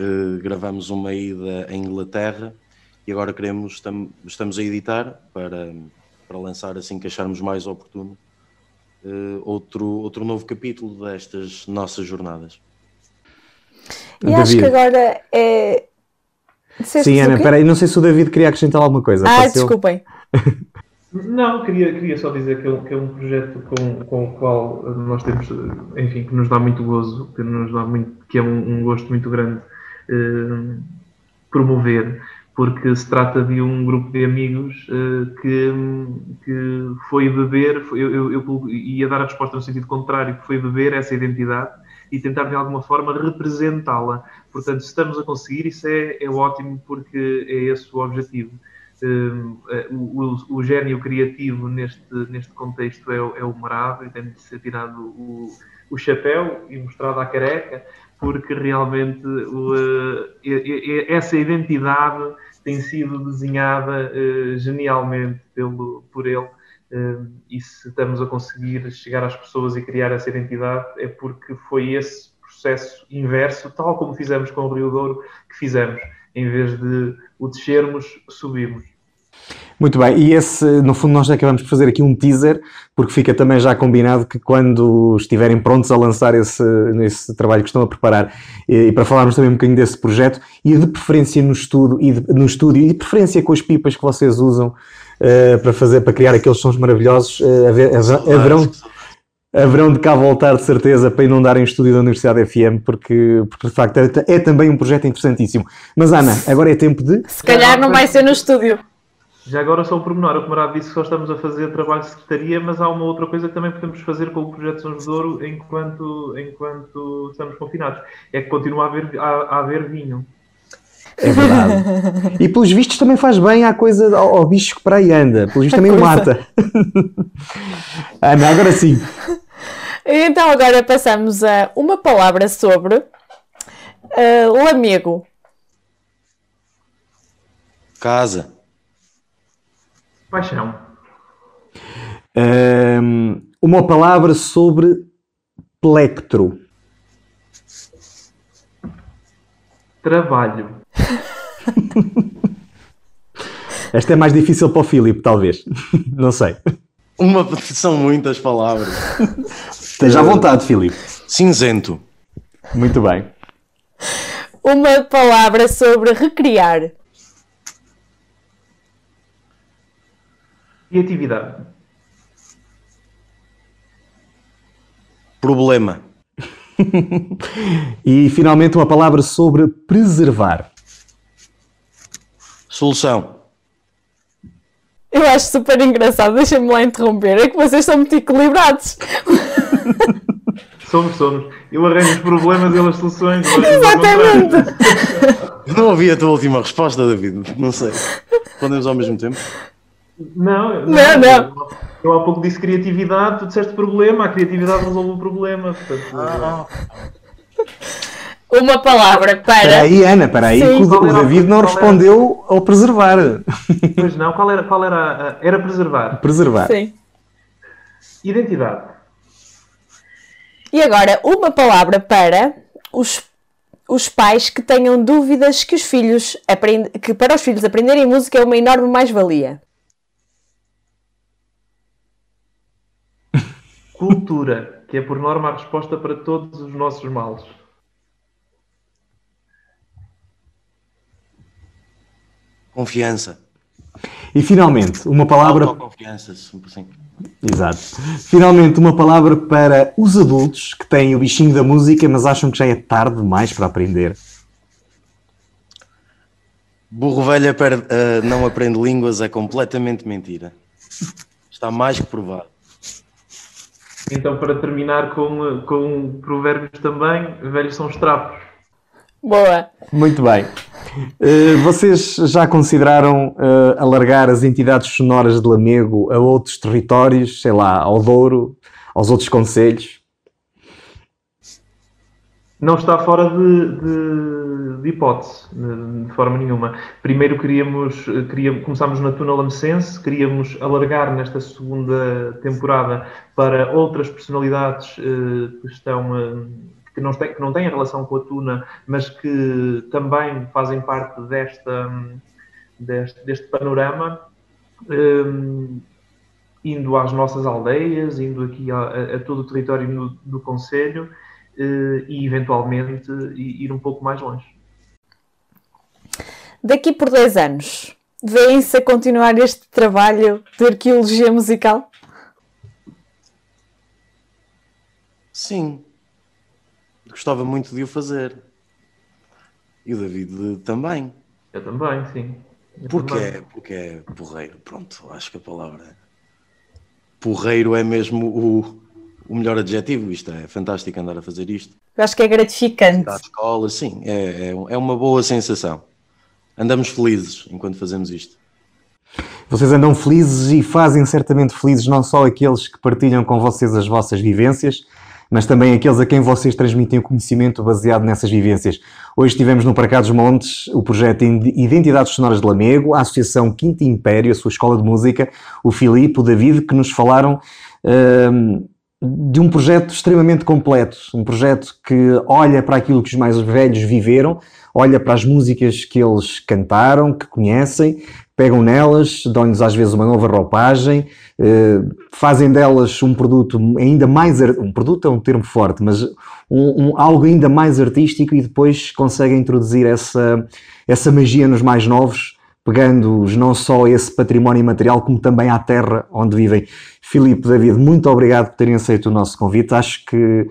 uh, gravamos uma ida em Inglaterra e agora queremos, tam, estamos a editar para, para lançar assim que acharmos mais oportuno uh, outro, outro novo capítulo destas nossas jornadas. E David. acho que agora é. Disseste Sim, Ana, peraí, não sei se o David queria acrescentar alguma coisa. Ah, desculpem. Não, queria, queria só dizer que é, que é um projeto com, com o qual nós temos, enfim, que nos dá muito gozo, que nos dá muito, que é um, um gosto muito grande eh, promover, porque se trata de um grupo de amigos uh, que, que foi beber, eu, eu, eu, ia dar a resposta no sentido contrário, que foi beber essa identidade e tentar de alguma forma representá-la. Portanto, se estamos a conseguir, isso é, é ótimo porque é esse o objetivo. Uh, o, o, o, gênio criativo neste, neste contexto é, é o Marado e tem de ser tirado o, o chapéu e mostrado à careca, porque realmente essa identidade tem sido desenhada eh, genialmente pelo, por ele. Eh, e se estamos a conseguir chegar às pessoas e criar essa identidade, é porque foi esse processo inverso, tal como fizemos com o Rio Douro, que fizemos. Em vez de o descermos, subirmos. Muito bem, e esse, no fundo, nós acabamos por fazer aqui um teaser, porque fica também já combinado que quando estiverem prontos a lançar esse, esse trabalho que estão a preparar, e, e para falarmos também um bocadinho desse projeto, e de preferência no, estudo, e de, no estúdio, e de preferência com as pipas que vocês usam uh, para fazer, para criar aqueles sons maravilhosos, uh, haver, haverão, haverão de cá voltar de certeza para inundarem o estúdio da Universidade FM, porque, porque de facto é, é também um projeto interessantíssimo. Mas Ana, agora é tempo de. Se calhar não vai ser no estúdio. Já agora só o pormenor, o camarada disse que só estamos a fazer trabalho de secretaria, mas há uma outra coisa que também podemos fazer com o projeto São Douro enquanto, enquanto estamos confinados. É que continua a haver, a, a haver vinho. É verdade. e pelos vistos também faz bem à coisa, ao, ao bicho que para aí anda. Pelos vistos também o mata. Ana, agora sim. Então agora passamos a uma palavra sobre uh, lamego. Casa. Paixão. Um, uma palavra sobre plectro. Trabalho. Esta é mais difícil para o Filipe, talvez. Não sei. Uma, são muitas palavras. Esteja à vontade, Filipe. Cinzento. Muito bem. Uma palavra sobre recriar. Criatividade. Problema. e finalmente uma palavra sobre preservar. Solução. Eu acho super engraçado, deixem-me lá interromper, é que vocês são muito equilibrados. Somos, somos. Eu arranjo os problemas e as soluções. Exatamente. Não ouvi a tua última resposta, David. Não sei. Respondemos ao mesmo tempo? Não, não, não. Eu há pouco disse criatividade, tu disseste problema, a criatividade resolve o problema. Portanto, Ah, Uma palavra para. Espera aí, Ana, espera aí, Sim. que o, o David não respondeu ao preservar. Pois não, qual era, qual era, a- era preservar? Preservar. Sim. Identidade. E agora, uma palavra para os, os pais que tenham dúvidas que os filhos aprend... que para os filhos aprenderem música é uma enorme mais-valia. Cultura, que é por norma a resposta para todos os nossos males. Confiança. E finalmente, uma palavra. Autoconfiança, sempre assim. Exato. Finalmente, uma palavra para os adultos que têm o bichinho da música, mas acham que já é tarde demais para aprender. Burro velho aper- ah, não aprende línguas é completamente mentira. Está mais que provado. Então, para terminar com, com provérbios também, velhos são os trapos. Boa. Muito bem. Eh, vocês já consideraram eh, alargar as entidades sonoras de Lamego a outros territórios, sei lá, ao Douro, aos outros conselhos? Não está fora de, de- de hipótese, de, forma nenhuma. Primeiro queríamos, queríamos, começámos na Tuna Lamecense, queríamos alargar nesta segunda temporada para outras personalidades eh, que estão eh, que não, têm, que não têm relação com a Tuna, mas que também fazem parte desta, deste, deste panorama. eh, indo às nossas aldeias, indo aqui a, a- todo o território no- do Conselho e eventualmente ir um pouco mais longe. Daqui por 10 anos, veem-se a continuar este trabalho de arqueologia musical? Sim. Gostava muito de o fazer. E o David também. Eu também, sim. Eu Porque também. é, porque é porreiro. Pronto, acho que a palavra porreiro é mesmo o, o melhor adjetivo. Isto é fantástico andar a fazer isto. Eu acho que é gratificante. À escola, sim, é, é, é uma boa sensação. Andamos felizes enquanto fazemos isto. Vocês andam felizes e fazem certamente felizes não só aqueles que partilham com vocês as vossas vivências, mas também aqueles a quem vocês transmitem o conhecimento baseado nessas vivências. Hoje tivemos no Paracá dos Montes o projeto Identidades Sonoras de Lamego, a Associação Quinto Império, a sua escola de música, o Filipe, o David, que nos falaram hum, de um projeto extremamente completo, um projeto que olha para aquilo que os mais velhos viveram, olha para as músicas que eles cantaram, que conhecem, pegam nelas, dão-lhes às vezes uma nova roupagem, eh, fazem delas um produto ainda mais. Um produto é um termo forte, mas um, um- algo ainda mais artístico e depois conseguem introduzir essa, essa magia nos mais novos, pegando-os não só a esse património material, como também à terra onde vivem. Filipe, David, muito obrigado por terem aceito o nosso convite. Acho que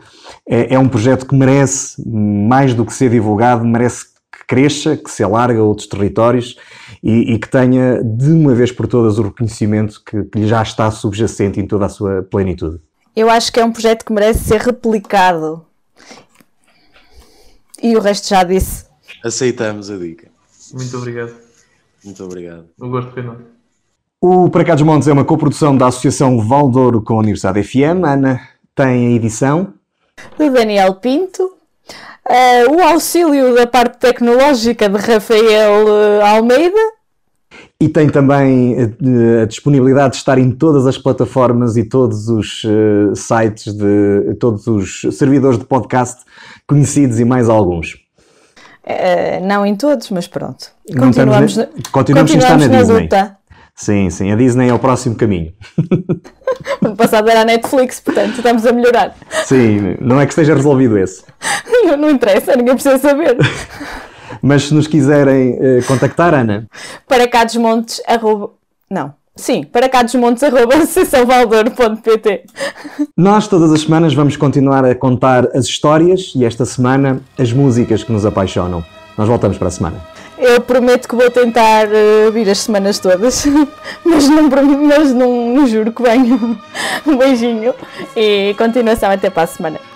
é, é um projeto que merece, mais do que ser divulgado, merece que cresça, que se alargue a outros territórios e, e que tenha, de uma vez por todas, o reconhecimento que, que lhe já está subjacente em toda a sua plenitude. Eu acho que é um projeto que merece ser replicado. E o resto já disse. Aceitamos a dica. Muito obrigado. Muito obrigado. O gosto foi nosso. O Para Cá dos Montes é uma coprodução da Associação Valdouro com a Universidade FM. Ana tem a edição. Do Daniel Pinto. Eh, o auxílio da parte tecnológica de Rafael eh, Almeida. E tem também eh, a disponibilidade de estar em todas as plataformas e todos os sites de todos os servidores de podcast conhecidos e mais alguns. Eh, não em todos, mas pronto. Não Continuamos, na- continuamos estar na continuamos Disney. luta. Sim, sim, a Disney é o próximo caminho. ano passado era a Netflix, portanto estamos a melhorar. Sim, não é que esteja resolvido esse. Não, não interessa, ninguém precisa saber. Mas se nos quiserem uh, contactar, Ana. Para cá desmontes, arroba... Não. Sim, para cá desmontes, arroba salvador.pt. Nós todas as semanas vamos continuar a contar as histórias e esta semana as músicas que nos apaixonam. Nós voltamos para a semana. Eu prometo que vou tentar uh, vir as semanas todas, mas, não, mas não, não juro que venho. Um beijinho e continuação até para a semana.